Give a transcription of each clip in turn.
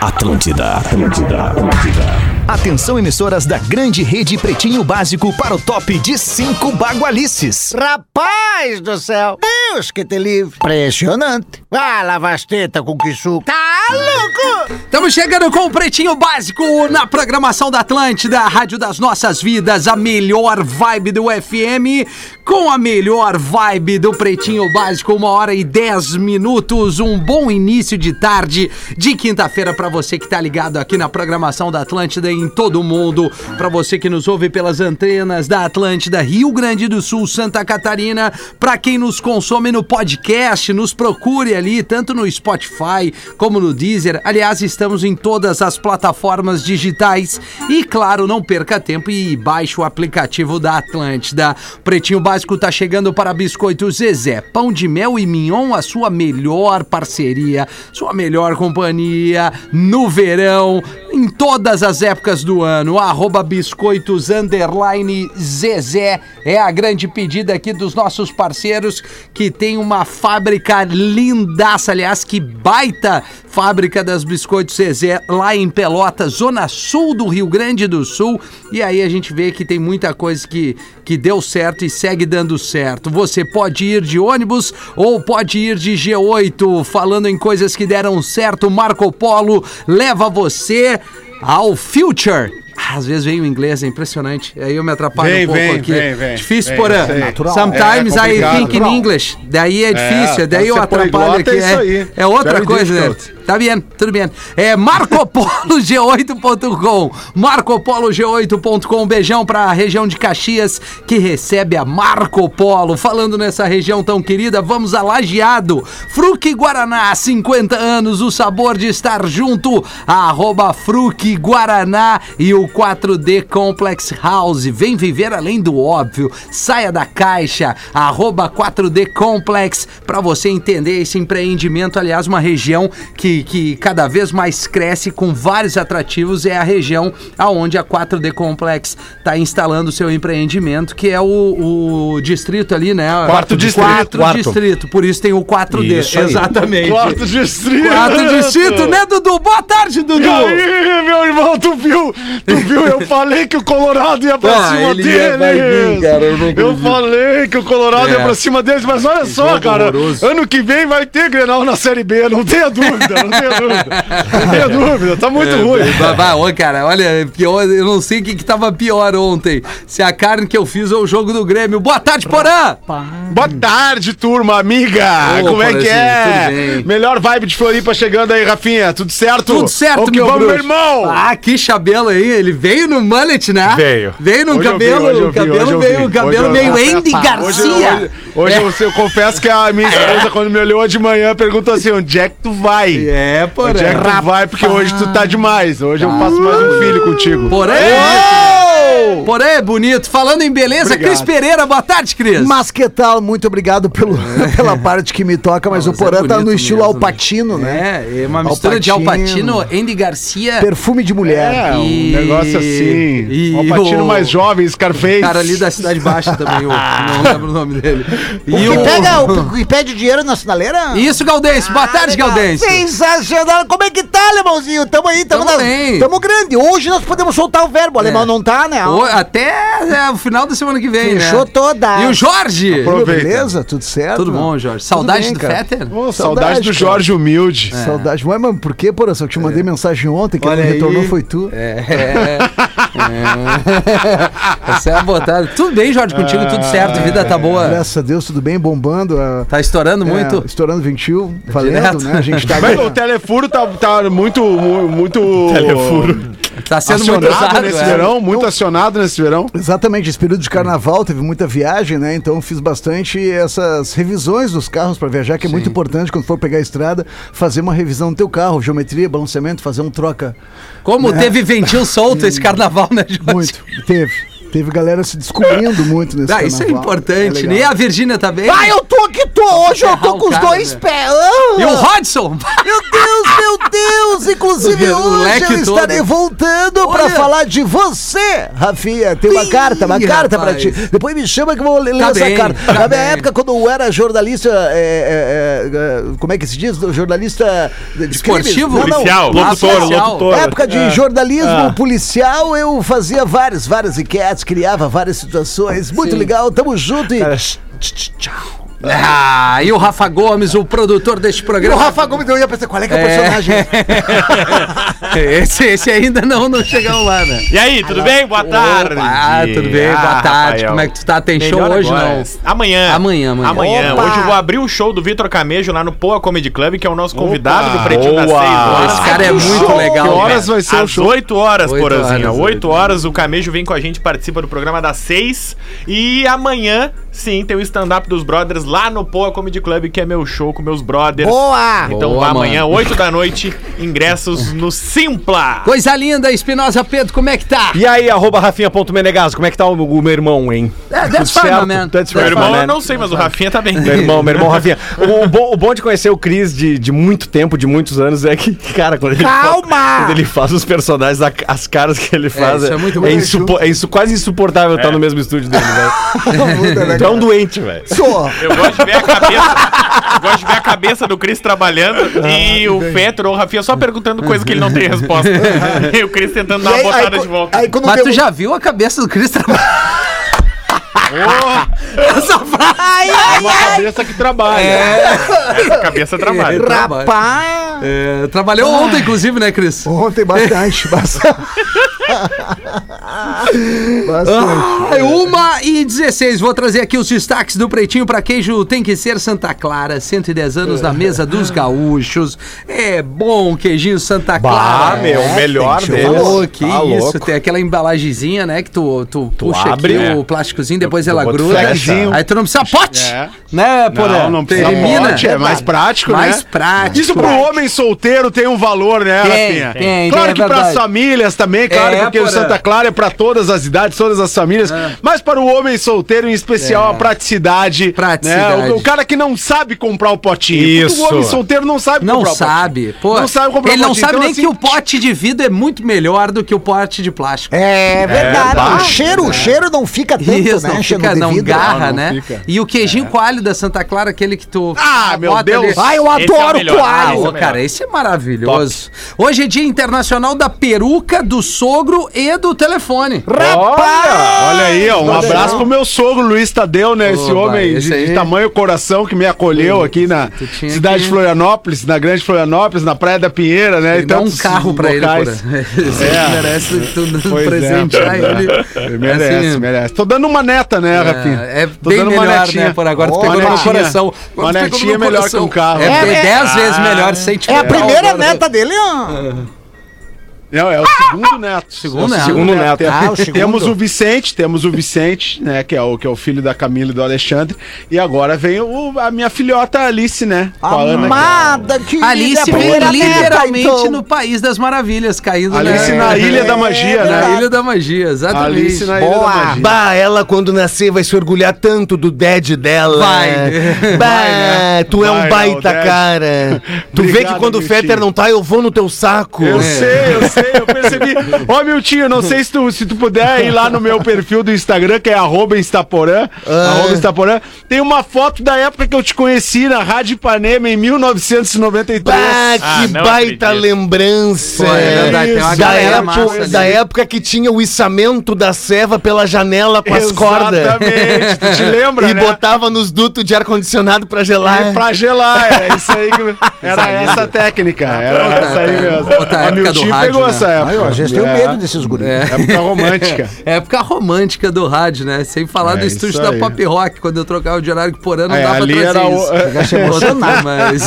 Atlântida, Atlântida, Atlântida. Atenção, emissoras da grande rede Pretinho Básico para o top de cinco bagualices. Rapaz do céu! Deus que te livre! Impressionante! Ah, lava as tetas com que suco! Tá louco! Estamos chegando com o Pretinho Básico na programação da Atlântida, a Rádio das Nossas Vidas, a melhor vibe do FM, com a melhor vibe do Pretinho Básico, uma hora e dez minutos, um bom início de tarde de quinta-feira para você que tá ligado aqui na programação da Atlântida em todo o mundo, para você que nos ouve pelas antenas da Atlântida, Rio Grande do Sul, Santa Catarina, para quem nos consome no podcast, nos procure ali, tanto no Spotify como no Deezer. Aliás, estamos em todas as plataformas digitais e, claro, não perca tempo e baixe o aplicativo da Atlântida. Pretinho Básico tá chegando para Biscoito Zezé, pão de mel e mignon, a sua melhor parceria, sua melhor companhia no verão, em todas as épocas do ano. Arroba biscoitos Zezé é a grande pedida aqui dos nossos parceiros que tem uma fábrica lindaça, aliás, que baita fábrica das biscoitos Zezé lá em Pelotas, zona sul do Rio Grande do Sul. E aí a gente vê que tem muita coisa que, que deu certo e segue dando certo. Você pode ir de ônibus ou pode ir de G8. Falando em coisas que deram certo, Marco Polo leva você ao Future. Às vezes vem o inglês, é impressionante. Aí eu me atrapalho Vem, um pouco vem, aqui. vem, vem. Difícil, Vem, por eu. Natural. Sometimes É I complicado. think in English. Daí é difícil, daí pra eu ser atrapalho aqui. é. É, é outra Very coisa, né? Tá bem, tudo bem. É marcopolog8.com. marcopolog8.com. Beijão pra região de Caxias que recebe a Marco Polo. Falando nessa região tão querida, vamos a Lajeado. Fruque Guaraná, 50 anos, o sabor de estar junto. Arroba Fruque Guaraná e o 4D Complex House. Vem viver além do óbvio. Saia da caixa. Arroba 4D Complex para você entender esse empreendimento. Aliás, uma região que, que cada vez mais cresce com vários atrativos. É a região aonde a 4D Complex está instalando o seu empreendimento, que é o, o distrito ali, né? Quarto distrito. Quarto, Quarto. distrito. Por isso tem o 4D. Isso. Exatamente. Quarto distrito. Quarto distrito, né, Dudu? Boa tarde, Dudu. E aí, meu irmão, tu viu? Tu viu? Eu falei que o Colorado ia pra Ah, cima deles. vir, cara, eu eu falei que o Colorado É. ia pra cima deles, mas olha só, cara. horroroso. Ano que vem vai ter Grenal na Série B, não tenha dúvida, não tenha dúvida. Não tenha dúvida, tá muito ruim. Vai, vai, ô, cara, olha, pior, eu não sei o que, que tava pior ontem. Se a carne que eu fiz ou o jogo do Grêmio. Boa tarde, Porã! Boa tarde, turma, amiga. Ô, Como é que é? Melhor vibe de Floripa chegando aí, Rafinha. Tudo certo? Tudo certo, que meu vamos, meu irmão. Ah, que cabelo aí. Ele veio no mullet, né? Veio. Veio no Hoje vi, cabelo. eu o vi, cabelo eu veio, vi. o cabelo Ah, Andy Garcia. hoje, hoje eu, eu confesso que a minha esposa, quando me olhou de manhã, perguntou assim: onde é que tu vai? É, Porã. Onde é que tu vai? Porque hoje tu tá demais. Hoje eu faço mais um filho contigo. Porã é bonito. Porã é bonito. Falando em beleza, Obrigado. Cris Pereira, boa tarde, Cris. Mas que tal? Muito obrigado pelo, pela parte que me toca, mas Não, o mas é Porã tá no estilo mesmo, Alpatino, né? É, é uma mistura de Alpatino, Andy Garcia. Perfume de mulher. É, um E- negócio assim. e um patino o- mais jovem, Scarface. O cara ali da Cidade Baixa também, o, não lembro o nome dele. E Que o- pega o que pede dinheiro na sinaleira? Isso, Galdense. Boa tarde, legal. Galdense. Sensacional. Como é que tá, alemãozinho? Tamo aí, tamo, Tamo na- bem. Tamo grande. Hoje nós podemos soltar o verbo. O alemão É. não tá, né? Até é, o final da semana que vem, Fechou né? toda. E o Jorge? Aproveita. beleza? Tudo certo? Tudo bom, Jorge? Saudade bem, do cara. Fetter? Ô, saudade, Saudade, do cara. Jorge Humilde. Saudade. Ué, mas por que, porra? Só que te mandei mensagem ontem, que Olha não retornou foi tu. É. é. Essa é a botada. Tudo bem, Jorge, contigo, tudo certo, a vida tá boa. Graças a Deus, tudo bem, bombando. a- Tá estourando é, muito? estourando ventil, valendo, Direto. né? A gente tá Mas o telefuro tá, tá muito, mu- muito. Telefuro. Tá sendo muito Acionado usado. nesse é. verão, muito acionado nesse verão. Exatamente, esse período de carnaval teve muita viagem, né? Então fiz bastante essas revisões dos carros para viajar, que é muito importante quando for pegar a estrada, fazer uma revisão do teu carro, geometria, balanceamento, fazer um troca. Como teve ventil solto esse carnaval, né, Jorge? Muito. Teve. Teve galera se descobrindo muito nesse Ah, isso é importante, É né? E a Virgínia tá bem? Ah, eu tô aqui, tô. Hoje eu tô com os dois né? pés. Ah! E o Rodson? Meu Deus, meu Deus! Inclusive O hoje eu todo. estarei voltando pra Olha. falar de você, Rafinha. Tem uma Ih, carta, uma carta pra rapaz. ti. Depois me chama que eu vou ler Tá essa bem, carta. tá Na minha bem. época, quando eu era jornalista, é, é, é, como é que se diz? Jornalista de Esportivo? crimes? Não, não. Policial, Ah, locutor, locutor. Época de jornalismo policial, eu fazia várias, várias enquetes, criava várias situações. Muito Sim. legal, tamo junto e. Ah, e o Rafa Gomes, o produtor deste E o programa. Rafa Gomes, eu ia pensar, qual é que é o personagem? esse, esse ainda não, não chegamos lá, né? E aí, tudo bem? Boa tarde. Ah, tudo bem, boa tarde. Rafael. Como é que tu tá? Tem show Melhor hoje, agora. não? Amanhã. Amanhã, amanhã. Amanhã. Opa! Hoje eu vou abrir o show do Vitor Camejo lá no Poa Comedy Club, que é o nosso convidado Opa! do Pretinho das 6 Boa! horas. Esse cara é muito legal. Que cara. horas vai ser o Às show? 8 horas, Oito Porazinha. horas, 8 horas, o Camejo vem com a gente, participa do programa das 6. E amanhã, sim, tem o stand-up dos brothers lá no Poa Comedy Club, que é meu show com meus brothers. Boa! Então Boa, amanhã, mano. 8 da noite, ingressos no Simpla. Coisa linda, Espinosa Pedro, como é que tá? E aí, arroba Rafinha.menegaso, como é que tá o, o meu irmão, hein? É, that's fine, certo? man. That's Meu irmão, eu não sei, mas o Rafinha tá bem. Meu irmão, meu irmão Rafinha. O, o bom, o bom de conhecer o Cris de, de muito tempo, de muitos anos, é que, cara, quando ele, Calma! Faz, quando ele faz os personagens, a- as caras que ele faz, isso é muito bom. insupo- é insu- quase insuportável estar no mesmo estúdio dele, velho. Tu é um doente, velho. Sou. Eu gosto de ver a cabeça. eu gosto de ver a cabeça do Cris trabalhando e o Petro ou o Rafinha só perguntando coisa que ele não tem resposta. e o Cris tentando dar uma botada aí, de volta. aí Mas tu já viu a cabeça do Cris trabalhando? Essa frase. É uma cabeça que trabalha. Essa cabeça trabalha. Rapaz! É, trabalhou ontem, inclusive, né, Cris? Ontem bastante, bastante. bastante. Ai, uma e 16. Vou trazer aqui os destaques do Pretinho pra queijo. Tem que ser Santa Clara. 110 anos na mesa dos gaúchos. É bom queijinho Santa Clara. Bah, meu, o melhor tem deles. Ô, que Tá isso, louco. tem aquela embalagenzinha, né? Que tu, tu, puxa abre, aqui é. o plásticozinho, depois ela bota gruda. Aí tu não precisa pote, É. né, Porã? Não, não precisa Termina. pote, é mais prático, né? Mais prático. Isso pro homem solteiro tem um valor, né, Tem, Rafinha? tem, claro tem, que é pras famílias também, claro, É, porque o. Santa Clara é pra todas as idades, todas as famílias, mas para o homem solteiro, em especial, É. a praticidade. Praticidade. né? O, o cara que não sabe comprar o potinho. Isso. O homem solteiro não sabe Não comprar o sabe. potinho. Pô, não sabe comprar ele o não potinho. sabe Então, nem assim, que o pote de vidro é muito melhor do que o pote de plástico. É verdade. bah. o cheiro, o cheiro não fica tanto, Isso, né? não cheiro fica, não vidro. garra, Não, não né? fica. E o queijinho coalho da Santa Clara, aquele que tu Ah, meu Deus. Ai, eu é o adoro. Ah, coalho. ô, cara, esse é maravilhoso. Hoje é dia internacional da peruca, do sogro e do telefone. Rapaz! Olha aí, ó, um Olha abraço pro meu sogro Luiz Tadeu, né? Esse Oba, homem esse de, aí. de tamanho coração que me acolheu aqui na tu cidade que- de Florianópolis, na grande Florianópolis, na Praia da Pinheira, né? Dá um carro pra ele, porra. Esse É. merece tu Pois é, presentear é. ele. Ele merece, Assim, merece. Tô dando uma neta, né, Rafinha? É, é Tô bem dando uma melhor, netinha. né? Por agora tu Ó, pegou no coração. Uma Tu netinha é melhor que um carro. É, É, é- dez vezes melhor sem É a primeira neta dele, ó. Não, é o segundo neto. Segundo É o neto. Segundo neto. Tem- Ah, o segundo. Temos o Vicente, temos o Vicente, né? Que é o, que é o filho da Camila e do Alexandre. E agora vem o- a minha filhota Alice, né? Ana. Amada, que Alice primeira literalmente então. no País das Maravilhas, caindo Alice na Ilha da Magia, na né? Ilha da Magia, exatamente. Alice na Ilha da Boa. Magia. Bah, ela quando nascer vai se orgulhar tanto do dad dela. Vai. Bah, Vai, né? tu é Vai, um né, baita cara. Tu vê Obrigado, que quando o. Fetter não tá, eu vou no teu saco. Eu sei, eu sei, eu percebi. Ô, Miltinho, não sei se tu, se tu puder ir lá no meu perfil do Instagram, que é arroba Instaporã, arroba Instaporã, tem uma foto da época que eu te conheci na Rádio Ipanema em 1993. Bah, Ah, que não baita acredito. lembrança. Pô, é verdade, tem uma da, época, massa da época que tinha o içamento da ceva pela janela com as cordas. Exatamente, tu te lembra, E né? botava nos dutos de ar-condicionado pra gelar. É pra gelar, é isso aí que... Era essa a técnica, era essa aí mesmo. Outra A época do Miltinho rádio, pegou né? Essa época. Ai, ó, às vezes tenho É, medo desses guris. Época romântica. Época romântica do rádio, né? Sem falar É do estúdio da. Pop Rock, quando eu trocava o diário por ano, não É, dava pra ali trazer era o- isso. é, se emocionar. Mas,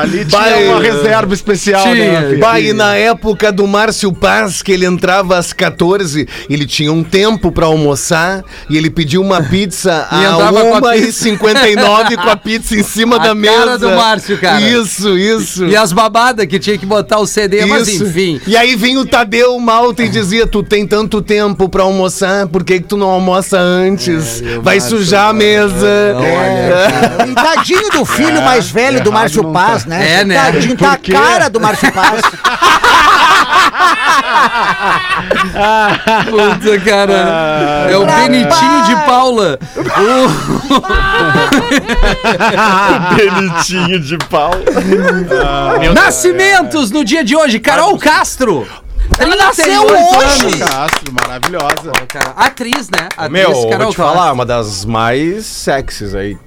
Ali tinha Vai, uma reserva especial, tinha, né? Bah, e na época do Márcio Paz, que ele entrava às 14, ele tinha um tempo pra almoçar e ele pediu uma pizza E a entrava com a 1h59 com a pizza em cima A da cara mesa. do Márcio, cara. Isso, isso. e as babadas que tinha que botar o CD seria, mas Isso. enfim. E aí vinha o Tadeu Malta e dizia: Tu tem tanto tempo pra almoçar, por que, que tu não almoça antes? Vai sujar a mesa. É, E tadinho do filho mais velho do Márcio Paz, né? É, né? Tadinho, tá a cara do Márcio Paz. Puta, cara. É o. Benitinho de Paula. Benitinho de pau. Meu Nascimentos no dia de hoje. Carol Castro. Ela nasceu 38 hoje. anos. Castro, maravilhosa. Atriz, né? Atriz Meu, vou Carol te falar, Castro. uma das mais sexys aí,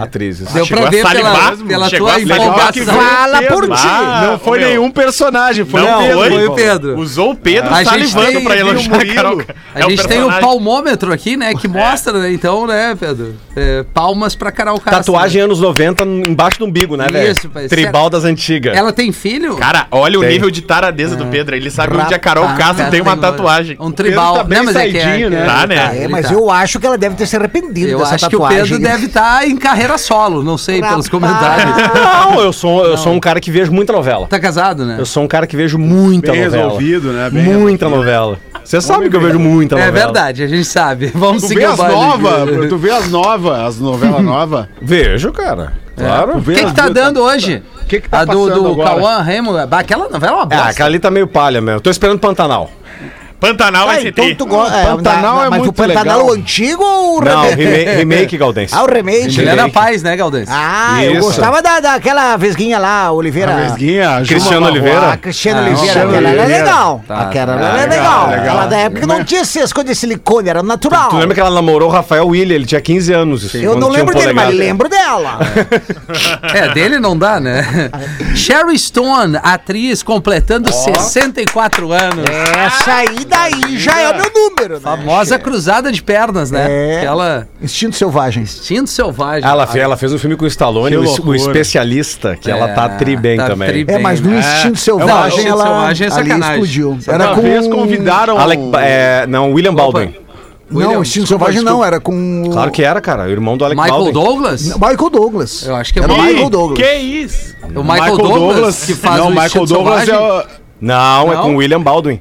atrizes. Deu pra a ver pela, pela tua empolgação. Fala por ti. Ah, Não foi nenhum personagem, foi Não o Pedro. foi? Foi o Pedro. Usou o Pedro A salivando tem- pra elogiar a. Carol. A É o gente tem o palmômetro aqui, né? Que mostra, né? Então, né, Pedro? É, palmas pra Carol Castro. Tatuagem anos 90 embaixo do umbigo, né, velho? Isso, pai. Tribal das antigas. Ela tem filho? Cara, olha o nível de taradeza do Pedro. Ele sabe onde a Carol Ah, Castro tem uma um- tatuagem. Um tribal. Tá bem Não, mas é que é, é- né? Tá, né? É, ele mas tá. eu acho que ela deve ter se arrependido Eu dessa acho que o tatuagem. Pedro deve estar em carreira solo, não sei, pelos Rapaz. comentários. Não, eu sou, eu sou um cara que vejo muita novela. Tá casado, né? Eu sou um cara que vejo muita Bem novela. resolvido, né? Bem muita novela. Você sabe que eu vejo muita É novela. verdade, a gente sabe. Vamos Tu seguir vê as novas, tu vê as novas, as novelas novas. Vejo, cara. Claro. O que, que tá dando hoje? O que que tá a do, passando do agora? Cauã Remo. Aquela novela é uma Ah, bosta. aquela ali tá meio palha mesmo. Tô esperando Pantanal. Pantanal vai Ah, então tri. tu gosta. Pantanal é mas muito o Pantanal legal. o antigo ou o Não, remake? remake, remake Galdense. Ah, o remake. Juliana Paz, né, Galdense? Ah, eu Isso. gostava da, daquela vesguinha lá, Oliveira. A Vesguinha, Cristiano. Oliveira. A Cristiana Ah, Oliveira, Cristiano aquela era legal. Tá, aquela tá. era Ah, legal. legal. Aquela da época não tinha essas coisas de silicone, era natural. Tu lembra que ela namorou o Rafael William? Ele tinha 15 anos. Eu não um lembro dele, mas lembro dela. É, dele não dá, né? Sherry Stone, atriz completando 64 anos. Essa aí daí já é o meu número, né? Famosa cruzada de pernas, né? É. Aquela Instinto Selvagem. instinto selvagem. Ela, fe- ela fez um filme com o Stallone, Que o, o loucura. especialista, que ela tá tri bem tá também. tri É, mas no né? Instinto Selvagem Instinto ela Selvagem é ali sacanagem. explodiu. Era Uma com... vez convidaram... Alec, é, não, William Baldwin. Não, William- Instinto Selvagem não, era com... Claro que era, cara. O irmão do Alec Michael Baldwin. Douglas? Michael Douglas. Eu acho que é Era o Ih, Michael Douglas. Que isso? O Michael, Douglas, que faz não, o Michael Instinto Douglas Selvagem. é o... Não, é Não? com o William Baldwin.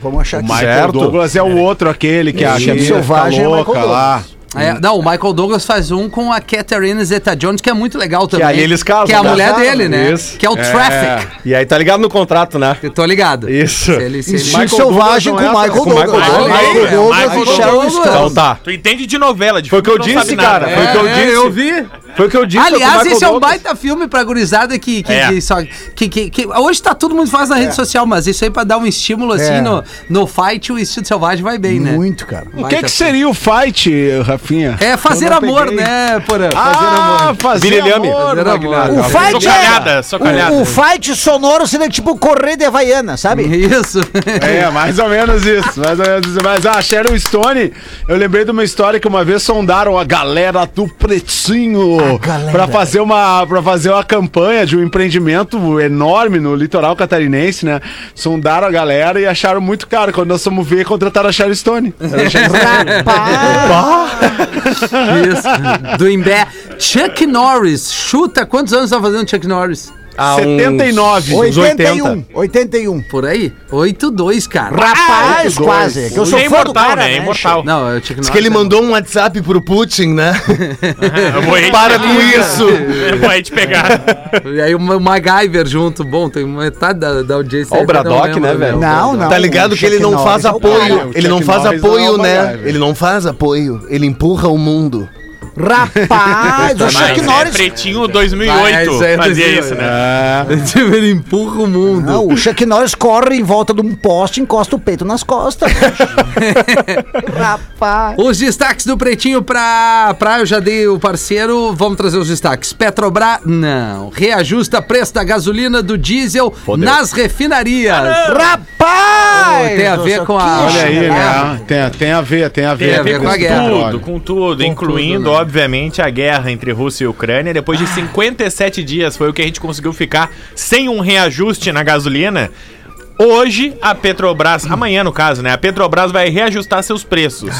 Vamos achar O aqui. Michael Certo. Douglas é o outro, aquele que a Instinto menina Selvagem é Michael louca lá. É, não, o Michael Douglas faz um com a Catherine Zeta-Jones, que é muito legal também. ali eles casam, Que é a né? mulher dele, né? isso. Que é o Traffic. E aí tá ligado no contrato, né? Eu tô ligado. Isso. Se ele, se ele- Michael Selvagem com é Michael com Michael Douglas. Douglas. Michael É, Douglas Michael e Sharon. Stone. Então tá. Tu entende de novela, de Foi o que eu disse, cara. Foi o que eu É, disse. eu vi. Foi o que eu disse. o Aliás, esse é um baita filme pra gurizada que, que, É. que só. Que, que, que- hoje tá todo mundo faz na rede social, mas isso aí pra dar um estímulo assim É. no, no fight, o instinto selvagem vai bem, né? Muito, cara. O que que seria o fight, Rafinha? É fazer amor, peguei. né, Porã? Fazer Ah, amor. fazer Virilhame. amor, Fazer amor. O fight Socalhada, é... socalhada. O, o fight sonoro seria tipo correr de Havaiana, sabe? Isso. É, mais ou menos isso, mais ou menos isso. Mas a Sharon Stone, eu lembrei de uma história que uma vez sondaram a galera do Pretinho galera. pra fazer uma para fazer uma campanha de um empreendimento enorme no litoral catarinense, né? Sondaram a galera e acharam muito caro. Quando nós fomos ver, contrataram a Sharon Stone. Rapaz. Isso. Do Imbé. Chuck Norris. Chuta. Quantos anos tá fazendo Chuck Norris? Há uns- 79. uns 81. 81. Por aí? 8-2, cara. Rapaz, dois. quase. Que eu sou É imortal, cara, né? É imortal. Não, é Chuck Norris. Diz que ele é- mandou um WhatsApp pro Putin, né? Eu vou aí te Para com isso! Eu vou aí te pegar. E aí o MacGyver junto. Bom, tem metade da, da audiência. Ó, o Braddock, né, velho? Não, não. Tá ligado que ele não faz é apoio. Ele não faz apoio, é o né? Ele não faz apoio. Ele empurra o mundo. Rapaz, o Chuck é Norris. pretinho 2008 Mas é fazia 2008. isso, né? Ele empurra o mundo. Não, o Chuck Norris corre em volta de um poste e encosta o peito nas costas. Rapaz. Os destaques do Pretinho pra, pra. Eu já dei o parceiro. Vamos trazer os destaques. Petrobras, não. Reajusta preço da gasolina do diesel nas refinarias. Rapaz! Tem a ver com a- Olha aí, né? Tem, tem a ver, tem a ver. Tem a ver com com a guerra. tudo, com tudo, incluindo, tudo, né? Obviamente, a guerra entre Rússia e Ucrânia. Depois de 57 dias foi o que a gente conseguiu ficar sem um reajuste na gasolina. Hoje, a Petrobras, amanhã no caso, né? A Petrobras vai reajustar seus preços.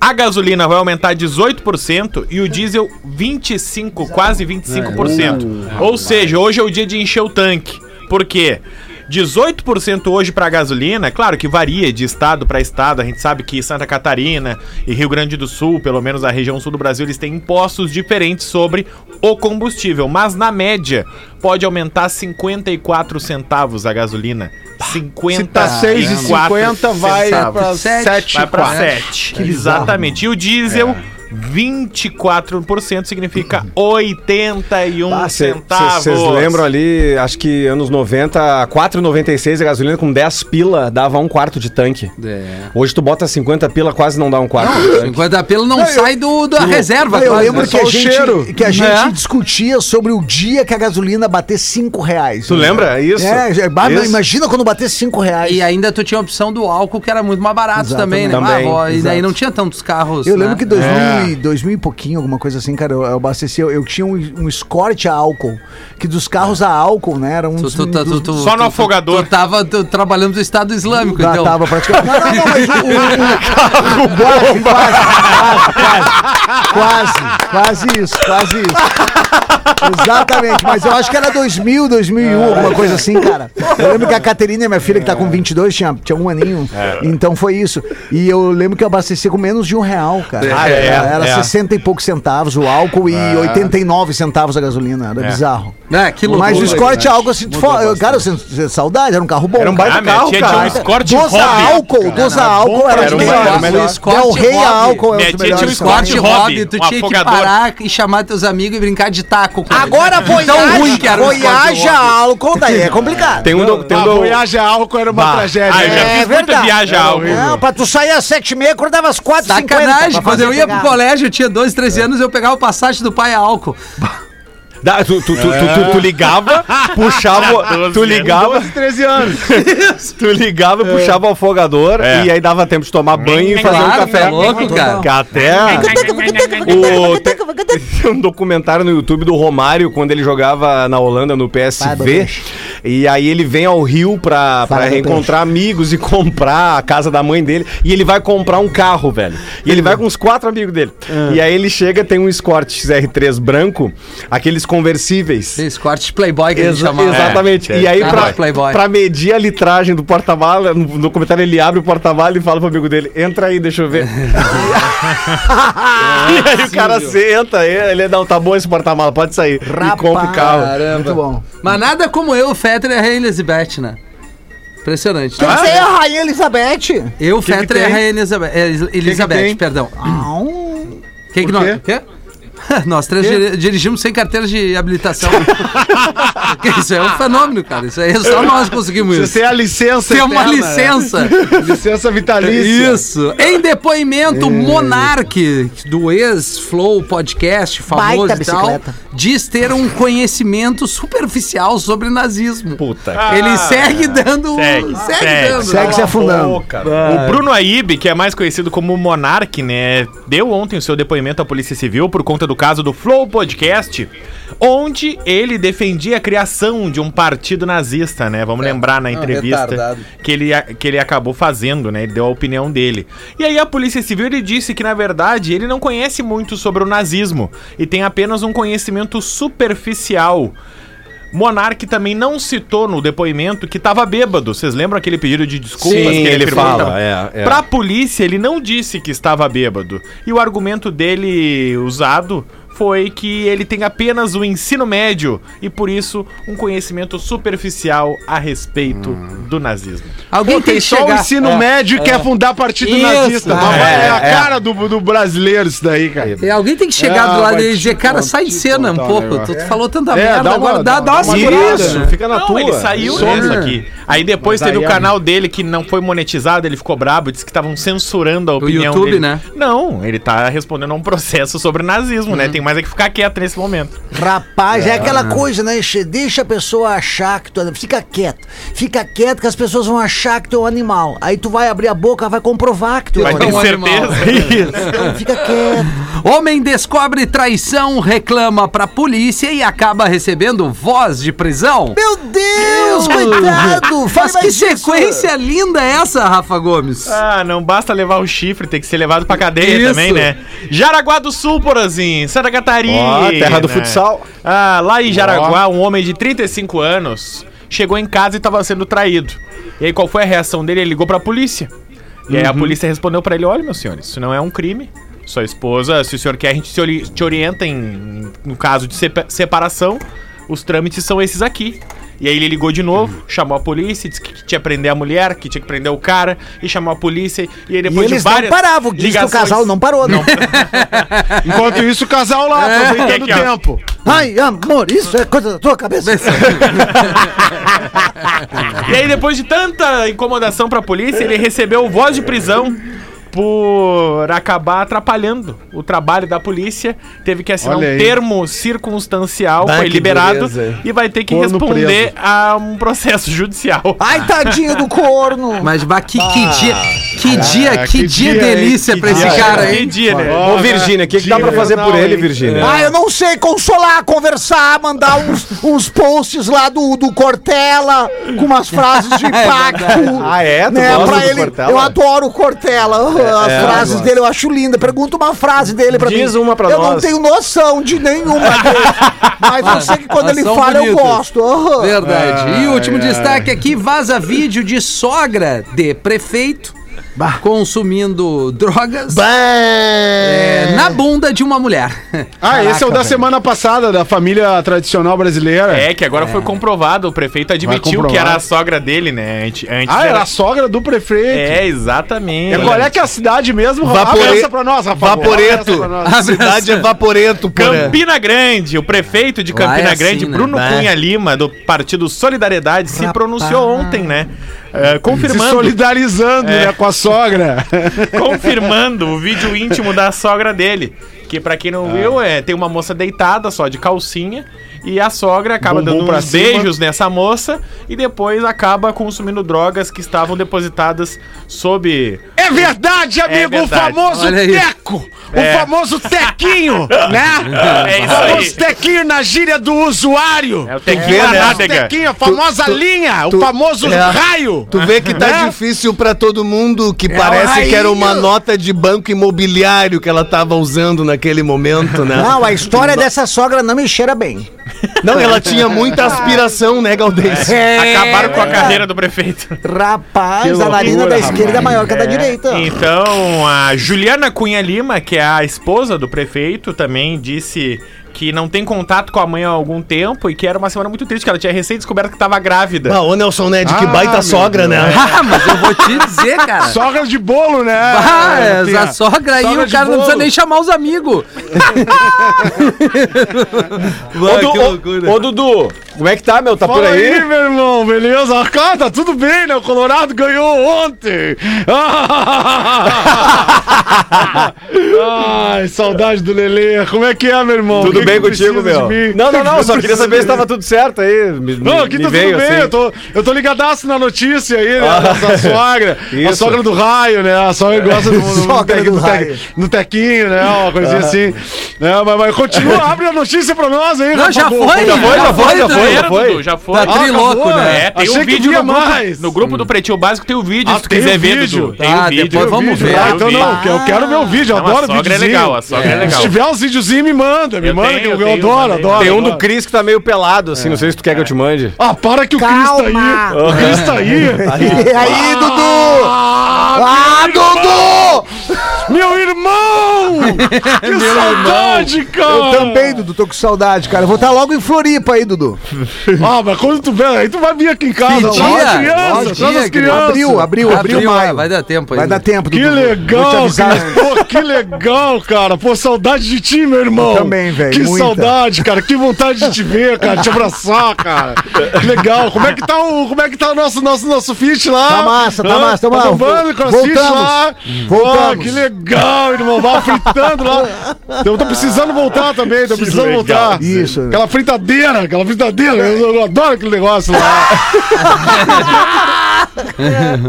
A gasolina vai aumentar 18% e o diesel 25, quase 25%. Ou seja, hoje é o dia de encher o tanque. Por quê? 18% hoje para gasolina, claro que varia de estado para estado. A gente sabe que Santa Catarina e Rio Grande do Sul, pelo menos a região sul do Brasil, eles têm impostos diferentes sobre o combustível, mas na média pode aumentar 54 centavos a gasolina. 50 Se tá 6,50, vai Sete. 7 vai para 7. Que bizarro, Exatamente. E o diesel 24% significa 81 centavos. Vocês lembram ali, acho que anos 90, 4,96 a gasolina com 10 pila dava um quarto de tanque. É. Hoje tu bota 50 pila, quase não dá um quarto de tanque. 50 pelo não sai do, da reserva. Eu quase, lembro né? que a, gente, que a gente É. discutia sobre o dia que a gasolina bater 5 reais. Tu lembra? Isso. É, bah, Isso. imagina quando bater 5 reais. E ainda tu tinha a opção do álcool, que era muito mais barato também, né? Também, Ah, ó, e daí exato. não tinha tantos carros. Eu né? lembro que 2000, e 2000 e pouquinho, alguma coisa assim, cara, eu, eu abasteci, eu, eu tinha um, um escorte a álcool, que dos carros a álcool, né, era um Tu, dos... tu, tu, tu, Só no tu- afogador. Tu, tava tu, trabalhando do Estado Islâmico, Já então. tava praticamente... Não, não, não, mas o... o, o quase, quase, quase, quase, quase isso, quase isso. Exatamente, mas eu acho que era 2000, 2001, alguma coisa assim, cara. Eu lembro que a Caterina, minha filha, que tá com 22, tinha, tinha um aninho. Então foi isso. E eu lembro que eu abasteci com menos de um real, cara. Ah, é, era era é. 60 e poucos centavos o álcool e 89 centavos a gasolina. Era bizarro. É, que loucura. Mas o Escort álcool, assim, tu fala- cara, eu sinto saudade, era um carro bom. Era um baita Ah, carro, cara. tinha um Escort Doza Hobby. álcool, doza álcool era, era o o melhor. melhor, o melhor. Del Rey Hobby. álcool é os tia tinha um Escort Hobby, tu um tinha que parar e chamar teus amigos e brincar de taco. com eles. Agora Tão ruim que Voyage, o Voyage álcool, daí é complicado. Tem um, do- tem um A do- viagem a álcool era uma Bah. tragédia. Ah, eu já né? É fiz muita verdade. viagem a álcool. Não, pra tu sair às sete e meia, acordava às quatro e cinquenta Sacanagem, pra quando eu ia pro. Colégio, eu tinha 12, 13 anos, eu pegava o passagem do pai a álcool. Dá, tu, tu, tu, tu, tu- tu ligava, puxava, tu ligava, 12, 13 anos. tu ligava, puxava o afogador É. e aí dava tempo de tomar banho e fazer um Claro, café. tá louco, cara. Que até o, tem, tem um documentário no YouTube do Romário quando ele jogava na Holanda no PSV. E aí ele vem ao Rio pra, pra reencontrar amigos e comprar a casa da mãe dele. E ele vai comprar um carro, velho. E ele vai com uns quatro amigos dele. E aí ele chega, tem um Escort XR3 branco, aqueles conversíveis. Escort Playboy que eles Exa- chamavam. exatamente. É, e aí, Carro pra, Playboy. pra medir a litragem do porta-mala, no, no comentário ele abre o porta-mala e fala pro amigo dele: entra aí, deixa eu ver. e aí o cara senta, ele não, tá bom esse porta-mala, pode sair. e compra o carro. Muito bom. Mas nada como eu, o Fetter e a Rainha Elizabeth, né? Impressionante. Tem que ser a Rainha Elizabeth. Eu, que Fetter e a tem? Rainha Elizabeth. é, Elizabeth, perdão. Ah, Quem que Por nós. Quê? Nós três diri- dirigimos sem carteira de habilitação. isso é um fenômeno, cara. Isso aí é só nós conseguimos isso. Você é a licença. Tem uma eterna, né? licença. Licença vitalícia. Isso. Em depoimento, Monark, do ex-Flow Podcast, famoso Baita e tal, bicicleta. diz ter um conhecimento superficial sobre nazismo. Puta. Ele Ah, segue dando. segue, segue, segue. dando. Segue se afundando. O Bruno Aib, que é mais conhecido como Monark, né, deu ontem o seu depoimento à Polícia Civil por conta do caso do Flow Podcast, onde ele defendia a criação de um partido nazista, né? Vamos lembrar na entrevista que ele, que ele acabou fazendo, né? Ele deu a opinião dele. E aí a Polícia Civil ele disse que na verdade ele não conhece muito sobre o nazismo e tem apenas um conhecimento superficial. Monark também não citou no depoimento que estava bêbado. Vocês lembram aquele pedido de desculpas Sim, que ele que fala, tava- é, é. Pra polícia, ele não disse que estava bêbado. E o argumento dele usado foi que ele tem apenas o ensino médio e por isso um conhecimento superficial a respeito do nazismo. Alguém Pô, tem só o chegar. ensino médio e quer fundar partido Isso, nazista. é, Mas é, a é. cara do, do brasileiro isso daí, cara. É, alguém tem que chegar Ah, do lado dele e dizer, cara, sai de cena um pouco. Tu falou tanta É, merda, dá uma- agora dá, dá dá uma segurada. Isso, fica na não, tua. ele saiu nessa aqui. Aí depois Mas teve o é- canal dele que não foi monetizado, ele ficou brabo, disse que estavam censurando a opinião YouTube, dele. né? Não, ele tá respondendo a um processo sobre nazismo, né? Tem mais é que ficar quieto nesse momento. Rapaz, é, aquela coisa, né? Che- Deixa a pessoa achar que tu é. Fica quieto. Fica quieto que as pessoas vão achar que tu é um animal. Aí tu vai abrir a boca, vai comprovar que tu é Vai um ter um animal. certeza. Então fica quieto. Homem descobre traição, reclama pra polícia e acaba recebendo voz de prisão. Meu Deus, coitado! Mas que mais disso. sequência linda é essa, Rafa Gomes? Ah, não basta levar o chifre, tem que ser levado pra cadeia Isso. também, né? Jaraguá do Sul, Porazinho, Santa Catarina. Ó, terra do futsal. Ah, lá em Jaraguá, um homem de 35 anos chegou em casa e tava sendo traído. E aí qual foi a reação dele? Ele ligou pra polícia. E aí a polícia respondeu pra ele: olha, meu senhor, isso não é um crime. Sua esposa, se o senhor quer, a gente te ori- te orienta em, no caso de sepa- separação. Os trâmites são esses aqui. E aí ele ligou de novo, chamou a polícia, disse que tinha que prender a mulher, que tinha que prender o cara, e chamou a polícia. E aí E depois eles de várias não paravam, diz que o ligações- casal não parou, não. Enquanto isso, o casal lá, aproveitando o é? tempo. Ai, amor, isso é coisa da tua cabeça. E aí, depois de tanta incomodação pra polícia, ele recebeu voz de prisão por acabar atrapalhando o trabalho da polícia. Teve que assinar Olha um aí. termo circunstancial, Ah, foi que liberado dureza. e vai ter que Corno responder a um processo judicial. Ai, tadinho do corno. Mas bah, que, que dia, que dia, que, que dia, dia, hein? delícia Que pra esse dia. cara, Que hein? dia, né? Ô, Virgínia, o que, que dá pra fazer por ele, Virgínia? Ah, eu não sei consolar, conversar, mandar uns, uns posts lá do, do Cortella com umas frases de impacto. Ah, é? Tu né, gosta pra do ele. Cortella? Eu adoro o Cortella. As é, frases eu dele eu acho linda. Pergunta uma frase dele pra mim. Diz uma pra eu não nós. tenho noção de nenhuma dele. Mas eu sei que quando ele fala, eu bonitas. gosto. Aham. Verdade. e o último destaque aqui: vaza vídeo de sogra de prefeito consumindo drogas é, na bunda de uma mulher. Ah, esse é o da semana passada, da família tradicional brasileira. É, que agora foi comprovado, o prefeito admitiu que era a sogra dele, né? Antes, antes Ah, era a sogra do prefeito. É, exatamente. É, qual é que é a cidade mesmo? Vapore- Abre pra nós, Rafa. Abre Vaporeto. A cidade é Vaporeto, porra. Campina Grande, o prefeito de Lá é Campina assim, Grande, né? Bruno Bah. Cunha Lima, do Partido Solidariedade, se pronunciou ontem, né? É, Se confirmando, solidarizando É. né, com a sogra. confirmando o vídeo íntimo da sogra dele. Que pra quem Ah. não viu, é, tem uma moça deitada só de calcinha e a sogra acaba Bumbum dando uns cima. beijos nessa moça e depois acaba consumindo drogas que estavam depositadas sob É verdade, amigo, o verdade. famoso Olha aí. teco. É. O famoso tequinho, né? É o isso famoso aí. tequinho na gíria do usuário. É o tequinho É, né? O nádega. tequinho, a famosa Tu- tu- linha, tu- o famoso é. raio. Tu vê que tá Né? difícil pra todo mundo, que o parece que era uma nota de banco imobiliário que ela tava usando naquele momento, né? Não, a história dessa sogra não me cheira bem. Não, ela tinha muita aspiração, né, Galdês? Acabaram com a carreira do prefeito. Rapaz, a narina da esquerda é maior que a da direita. Então, a Juliana Cunha Lima, que é a esposa do prefeito, também disse que não tem contato com a mãe há algum tempo e que era uma semana muito triste, que ela tinha recém descoberto que tava grávida. Ah, ô Nelson Ned, que Ah, baita sogra, né? Ah, mas eu vou te dizer, cara. Sogra de bolo, né? Ah, É, a- sogra aí, sogra o cara não precisa nem chamar os amigos. Ô, Du- ô, ô, Dudu, como é que tá, meu? Tá por Fala aí? aí, meu irmão, beleza? Ah, cara, tá tudo bem, né? O Colorado ganhou ontem. Ai, saudade do Lelê. Como é que é, meu irmão? Tudo bem contigo, meu? Não, não, não, só queria saber se tava tudo certo aí. Me, Não, aqui me tá veio, tudo bem, assim. eu, tô, eu tô ligadaço na notícia aí, né? Da sogra. A Isso. sogra do raio, né? A sogra gosta do, Sogra do, do te- do tequinho, né? Uma coisinha assim. Né? Mas, mas continua, abre a notícia pra nós aí, Não, Rafa já foi, Já foi, já foi, já foi, já foi. Já foi. Tá Ah, triloco, acabou? né? É, tem Achei um vídeo no grupo, mais. no grupo do Pretinho Básico, tem o vídeo, Ah, se tu tem quiser o ver, vídeo? Dudu. Tem Ah, o vídeo. depois vamos ver. Ah, então vídeo. não, eu quero ver o vídeo, eu Não, a adoro sogra é legal, a sogra é legal. Se tiver uns videozinhos, me manda, me manda, tenho, eu, eu tenho, adoro, mandei. adoro. Tem um do. Cris que tá meio pelado, assim, não sei se tu quer que eu te mande. Ah, para que o Cris tá aí. O Cris tá aí. E aí, Dudu? Ah, Dudu! Meu irmão! Que saudade, cara! Eu também, Dudu, tô com saudade, cara. Eu vou estar logo em Floripa aí, Dudu. Ah, mas quando tu vier, aí tu vai vir aqui em casa. Que traz dia? as crianças, Lógico, traz as dia, crianças. Abril, abril, abril, Abril, maio. vai dar tempo Vai ainda. dar tempo, Que Dudu. Te legal. Cris. Pô, que legal, cara. Pô, saudade de ti, meu irmão. Eu também, velho, Que muita. saudade, cara. Que vontade de te ver, cara. Te abraçar, cara. Que legal. Como é que tá o, como é que tá o nosso, nosso, nosso fit lá? Tá massa, tá massa, tamo lá. Tá bombando, crossfit Voltamos. lá. Voltamos. Pô, que legal, irmão. Vai fritando lá. Eu tô precisando voltar também. Tô precisando voltar. Isso. Aquela fritadeira, aquela fritadeira. Eu, eu adoro aquele negócio lá.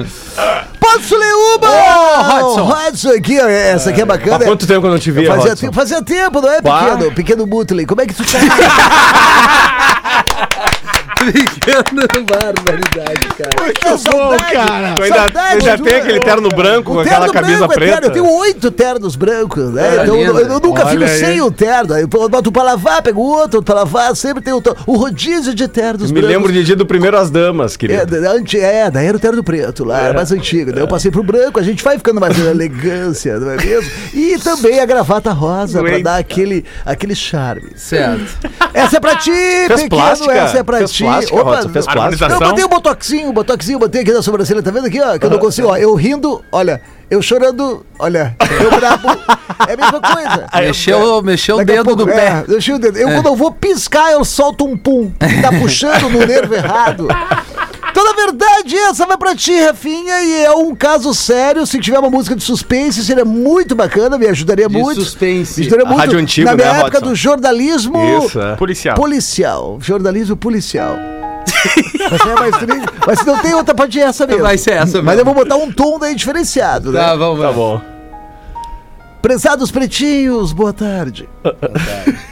Posso ler uma? Hudson. Hudson aqui, essa aqui é Há bacana. quanto tempo que eu não te vi, Fazia, fazia tempo, não é, pequeno? Pequeno Butley. Como é que tu tá? Pequena barbaridade, cara. É saudade, cara. Ainda, Saudade já tem aquele terno branco com aquela camisa branco é terno, preta. Eu tenho oito ternos brancos, né? Então eu, eu nunca fico Olha aí. sem o terno. Eu boto um pra lavar, pego outro, outro pra lavar, sempre tem o, o rodízio de ternos Me lembro de dia do primeiro As Damas, É, querido. da- anti- é, daí era o terno preto lá, era mais antigo. Daí eu passei pro branco, a gente vai ficando mais elegância, não é mesmo? E também a gravata rosa, pra dar aquele, aquele charme. Certo. Essa é pra ti, pequeno, plástica? essa é pra Fez ti. Plástica, Rodson, fez plástica. Não, botei um botoxinho, um botoxinho, botei aqui na sobrancelha, tá vendo aqui, ó? Que eu não consigo, ó. Eu rindo, olha, eu chorando, olha, eu brabo. É a mesma coisa. Mexeu, mexeu o Daqui dedo pouco- do é, pé. deixa eu entender. Eu, quando eu vou piscar, eu solto um pum. Tá puxando no nervo errado. Na verdade, essa vai pra ti, Rafinha, e é um caso sério. Se tiver uma música de suspense, seria muito bacana, me ajudaria De muito. suspense. Me ajudaria A muito. rádio antigo, Na minha né, época Watson? do jornalismo Isso, é. Policial. policial. Jornalismo policial. Mas é mais triste. Mas se não tem outra, pode ir essa mesmo. Vai ser essa Mas mesmo. eu vou botar um tom daí diferenciado, né? Tá, vamos Tá bom. Prezados pretinhos, boa tarde.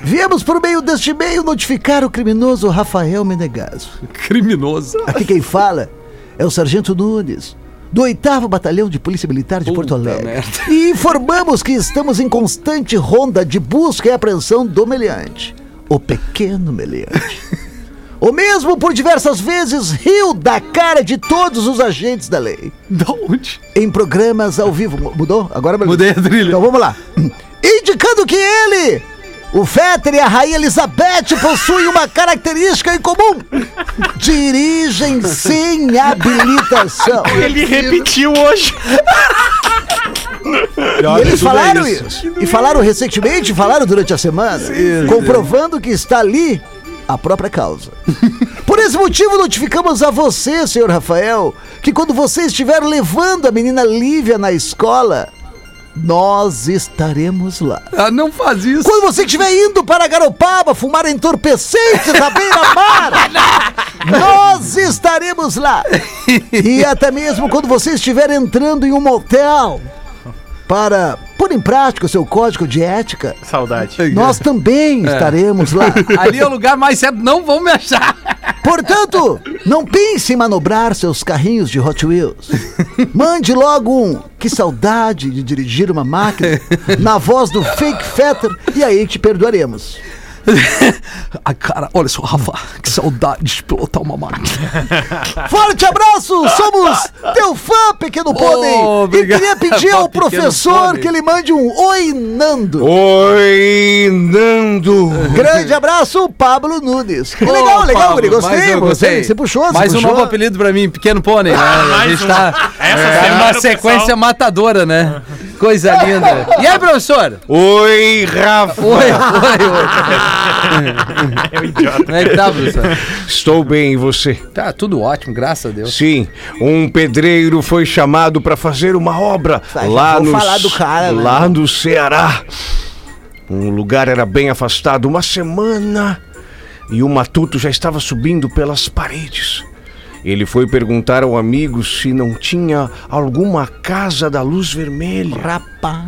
Viemos por meio deste e-mail notificar o criminoso Rafael Menegaso. Criminoso. Aqui quem fala é o Sargento Nunes, do 8 Batalhão de Polícia Militar de Porto Puta Alegre. merda. E informamos que estamos em constante ronda de busca e apreensão do meliante, o pequeno meliante. O mesmo por diversas vezes riu da cara de todos os agentes da lei. Da onde? Em programas ao vivo. Mu- Mudou? Agora. Mudei a trilha. Então vamos lá. Indicando que ele, o Fetter e a Rainha Elizabeth possuem uma característica em comum: dirigem sem habilitação. Ele repetiu hoje. E eles falaram isso. E falaram recentemente, falaram durante a semana, comprovando que está ali a própria causa. Por esse motivo, notificamos a você, senhor Rafael, que quando você estiver levando a menina Lívia na escola, nós estaremos lá. Ah, não faz isso. Quando você estiver indo para Garopaba fumar entorpecentes à beira-mar, nós estaremos lá. E até mesmo quando você estiver entrando em um motel para pôr em prática o seu código de ética, Saudade. nós também estaremos lá. Ali é o lugar mais certo. Não vão me achar. Portanto, não pense em manobrar seus carrinhos de Hot Wheels. Mande logo um que saudade de dirigir uma máquina na voz do Fake Fetter e aí te perdoaremos. Ai, cara, olha só, Rafa. Que saudade de pilotar uma máquina. Forte abraço! Somos teu fã, pequeno pônei! obrigado, e queria pedir ao professor pônei. que ele mande um Oi Nando. Oi, Nando. Grande abraço, Pablo Nunes. Que legal, legal, Pablo. Gostei, gostei. Você puxou, você Mais um puxou. novo apelido pra mim, Pequeno Pônei. Né? a gente um. tá Essa tá semana numa o sequência pessoal- matadora, né? Coisa linda. E aí, professor? Oi, Rafa. Oi, oi, oi. É um idiota. Como é que tá, professor? Estou bem, e você? Tá tudo ótimo, graças a Deus. Sim, um pedreiro foi chamado para fazer uma obra lá no falar do cara, né? lá no Ceará. Um lugar era bem afastado, uma semana e o matuto já estava subindo pelas paredes. Ele foi perguntar ao amigo se não tinha alguma casa da luz vermelha. Rapaz.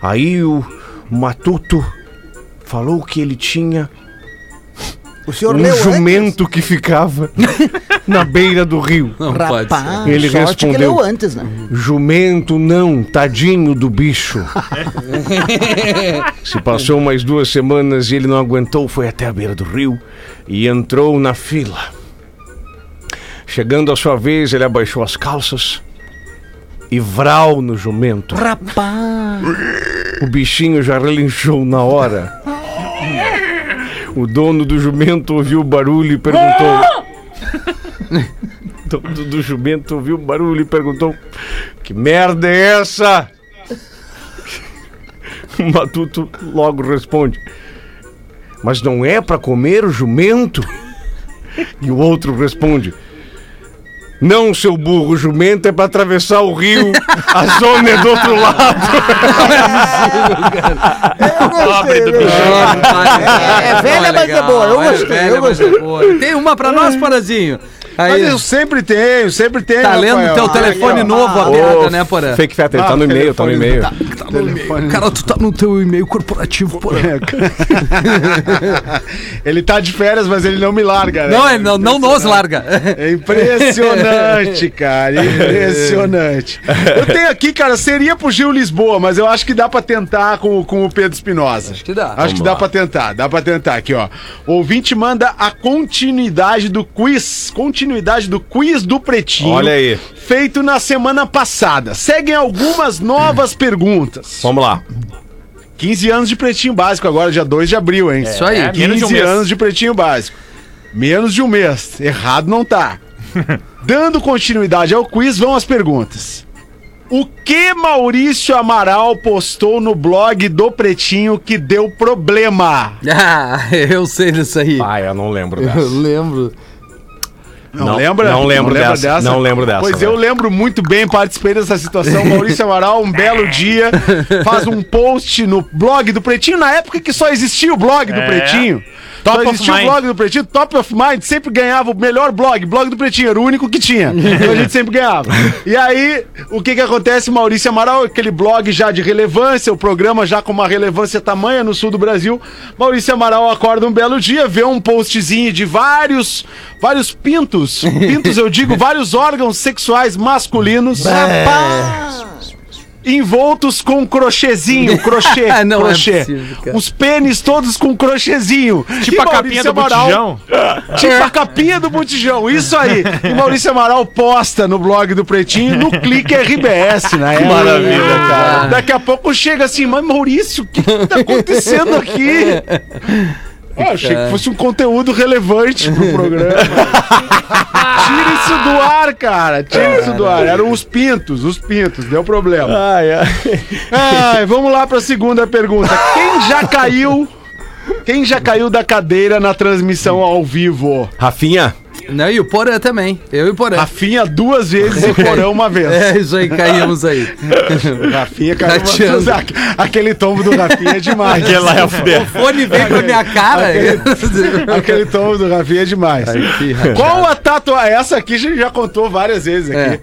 Aí o matuto falou que ele tinha O senhor um leu antes? jumento que ficava na beira do rio. Não pode ser. Rapaz, Ele sorte que respondeu. leu antes, né? Jumento não, tadinho do bicho. Se passou mais duas semanas e ele não aguentou, foi até a beira do rio e entrou na fila. Chegando a sua vez, ele abaixou as calças e vral no jumento. Rapaz. O bichinho já relinchou na hora. O dono do jumento ouviu o barulho e perguntou. O dono do jumento ouviu o barulho e perguntou: Que merda é essa? O matuto logo responde: Mas não é para comer o jumento? E o outro responde: Não, seu burro, o jumento é para atravessar o rio. A zona é do outro lado. Eu gostei, do bicho. gostei. É velha, mas é boa. Eu gostei, eu gostei. Tem uma pra nós, Porazinho? Mas Aí, eu sempre tenho, sempre tenho. tá lendo Rafael. teu Ah, telefone ó. novo a Ô, piada, né, Porã? Fake Fetter, ele tá Ah, no e-mail, tá no e-mail. Tá, tá e-mail. Cara, tu tá no teu e-mail corporativo, porra. ele tá de férias, mas ele não me larga, né? Não, ele não, não nos larga. É impressionante, cara. Impressionante. Eu tenho aqui, cara, seria pro Gil Lisboa, mas eu acho que dá pra tentar com, com o Pedro Espinosa. Acho que dá. Acho que dá pra tentar, dá pra tentar aqui, ó. O ouvinte manda a continuidade do quiz, continuidade do quiz do Pretinho. Olha aí. Feito na semana passada. Seguem algumas novas perguntas. Vamos lá. 15 anos de Pretinho Básico agora, dia 2 de abril, hein? Isso aí. É, menos de um 15 mês. anos de Pretinho Básico. Menos de um mês. Errado não tá. Dando continuidade ao quiz, vão as perguntas. O que Maurício Amaral postou no blog do Pretinho que deu problema? Ah, eu sei disso aí. Ah, eu não lembro Eu dessa. lembro. Não, Não- lembra? não lembro dessa, não lembro dessa, Pois velho. eu lembro muito bem, participei dessa situação. Maurício Amaral, um belo dia, faz um post no blog do Pretinho, na época que só existia o blog do É. Pretinho. Top só of existia Mind. o blog do Pretinho, Top of Mind, sempre ganhava o melhor blog, blog do Pretinho, era o único que tinha. Então a gente sempre ganhava. E aí, o que que acontece? Maurício Amaral, aquele blog já de relevância, o programa já com uma relevância tamanha no sul do Brasil. Maurício Amaral acorda um belo dia, vê um postzinho de vários, vários pintos, pintos eu digo, vários órgãos sexuais masculinos. Envoltos com crochêzinho, crochê, Não é crochê. possível, cara. Os pênis todos com crochêzinho. Tipo E a capinha Maurício do Amaral- botijão. Tipo a capinha do botijão, isso aí. E Maurício Amaral posta no blog do Pretinho, no Clique RBS, né? Que maravilha, cara. Daqui a pouco chega assim, mas Maurício, o que, que tá acontecendo aqui? Ah, achei que fosse um conteúdo relevante pro programa. Tira isso do ar, cara. Tira isso do ar. Eram os pintos, os pintos, deu problema. Ai, ai. Ai, vamos lá pra segunda pergunta. Quem já caiu? Quem já caiu da cadeira na transmissão ao vivo? Rafinha, Não, e o Porã também. Eu e o Porã. Rafinha duas vezes e Porão uma vez. É, isso aí, caímos aí. Rafinha caiu uma vez. Aquele tombo do Rafinha é demais. aquele lá é o O fuder. fone veio pra minha cara. Aquele tombo do Rafinha é demais. Qual a tatuagem? Essa aqui a gente já contou várias vezes aqui. É.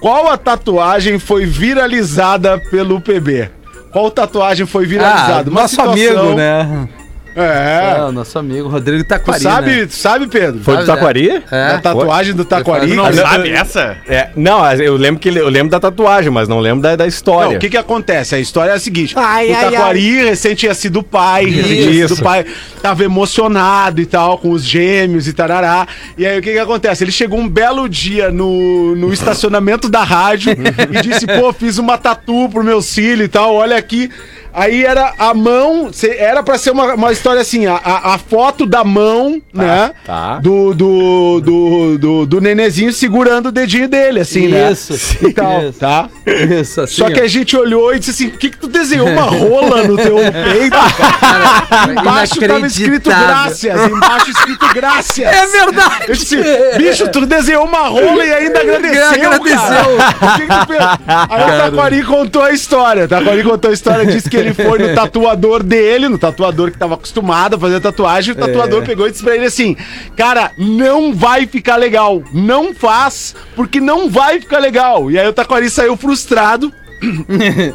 Qual a tatuagem foi viralizada pelo PB? Qual tatuagem foi viralizada? Ah, nosso amigo, né? É. É, o nosso amigo Rodrigo Tu Taquari, sabe, né? tu sabe, Pedro? Foi do Taquari? É. A tatuagem do Taquari. Tu Não Ah, não, sabe essa? É, não, eu lembro que eu lembro da tatuagem, mas não lembro da, da história. Não, o que que acontece? A história é a seguinte. Ai, o ai, Taquari recém tinha sido pai, recém tinha sido Isso. pai, tava emocionado e tal, com os gêmeos e tarará. E aí o que que acontece? Ele chegou um belo dia no, no estacionamento da rádio e disse, pô, fiz uma tatu pro meu filho e tal, olha aqui. Aí era a mão, era pra ser uma, uma história assim, a, a, foto da mão, né? tá. Do, do, do, do, do nenezinho segurando o dedinho dele, assim, né? Isso, E tal, isso. tá? Isso, assim, Só que a gente olhou e disse assim: por que, que tu desenhou uma rola no teu peito? Cara? Embaixo tava escrito graças. Embaixo escrito graças. É verdade! Eu disse, bicho, tu desenhou uma rola e ainda agradeceu. Agradeceu. Cara. O que que tu fez? Aí o Taquari contou a história. O Taquari contou a história, disse que ele foi no tatuador dele, no tatuador que tava acostumado a fazer tatuagem. O tatuador pegou e disse pra ele assim: Cara, não vai ficar legal. Não faz, porque não vai ficar legal. E aí o Taquari saiu frustrado.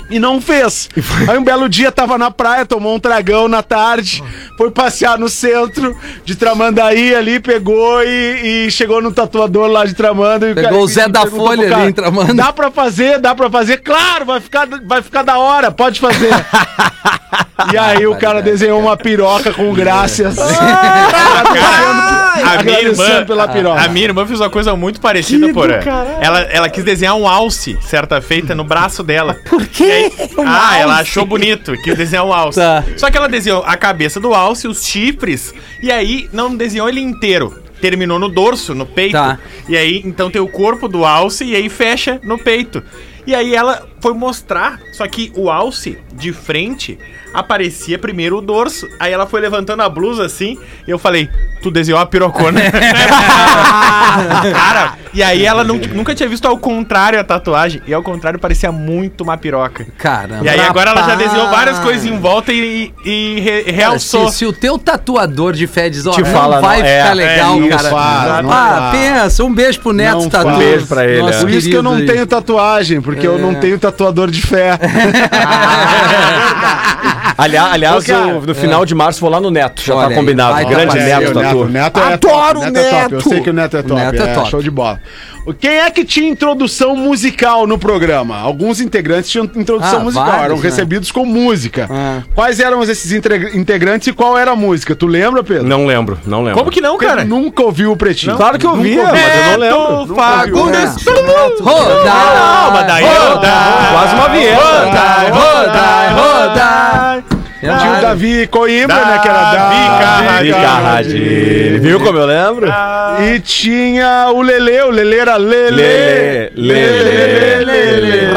E não fez. Aí um belo dia tava na praia, tomou um tragão na tarde, foi passear no centro de Tramandaí ali, pegou e, e chegou no tatuador lá de Tramanda. E Pegou o Zé da Folha pro ali em Tramandaí. Dá pra fazer, dá pra fazer? Claro, vai ficar, vai ficar da hora, pode fazer. e aí o cara desenhou uma piroca com graças. A minha irmã, pela piroca. a minha irmã fez uma coisa muito parecida, porra. Ela, ela quis desenhar um alce, certa feita, no braço dela. Por quê? ah, ela achou bonito, quis desenhar um alce. Tá. Só que ela desenhou a cabeça do alce, os chifres, e aí não desenhou ele inteiro. Terminou no dorso, no peito. Tá. E aí, então tem o corpo do alce e aí fecha no peito. E aí ela foi mostrar, só que o alce de frente aparecia primeiro o dorso. Aí ela foi levantando a blusa assim, e eu falei, tu desenhou a pirocona. Cara, e aí ela nu- nunca tinha visto ao contrário a tatuagem. E ao contrário parecia muito uma piroca. Caramba. E aí agora ela já Rapaz. desenhou várias coisas em volta e, e re- Cara, realçou. Se, se o teu tatuador de Feds ó, Te não fala, vai não, é, ficar legal, é, não cara. faz, não ah, pensa, um beijo pro Neto Não Tatu. Um beijo pra ele, nosso é. Por isso que eu não aí. tenho tatuagem, porque eu não tenho tatuador de fé. Aliás, aliás Ô, cara, eu- no final de março vou lá no Neto, já Olha tá aí, combinado. vai, Grande tá Neto. Neto, Neto é Adoro top, o Neto é top. Eu Neto. sei que o Neto é top. Neto é top. Show de bola. Quem é que tinha introdução musical no programa? Alguns integrantes tinham introdução Ah, musical, vários, eram né? recebidos com música. Ah. Quais eram esses integrantes e qual era a música? Tu lembra, Pedro? Não lembro, não lembro. Como que não, cara? nunca ouviu o Pretinho. Claro que eu vi, mas eu não lembro. Fagundes. Rodar, Não, mas daí eu- rodar, Quase uma vinheta. rodar, rodar, rodar. Tinha o Davi Coimbra, né? Que era Davi Davi Carradine. Viu como eu lembro? E tinha o Lele, o Lele era Lele. Lele, Lele, Lele.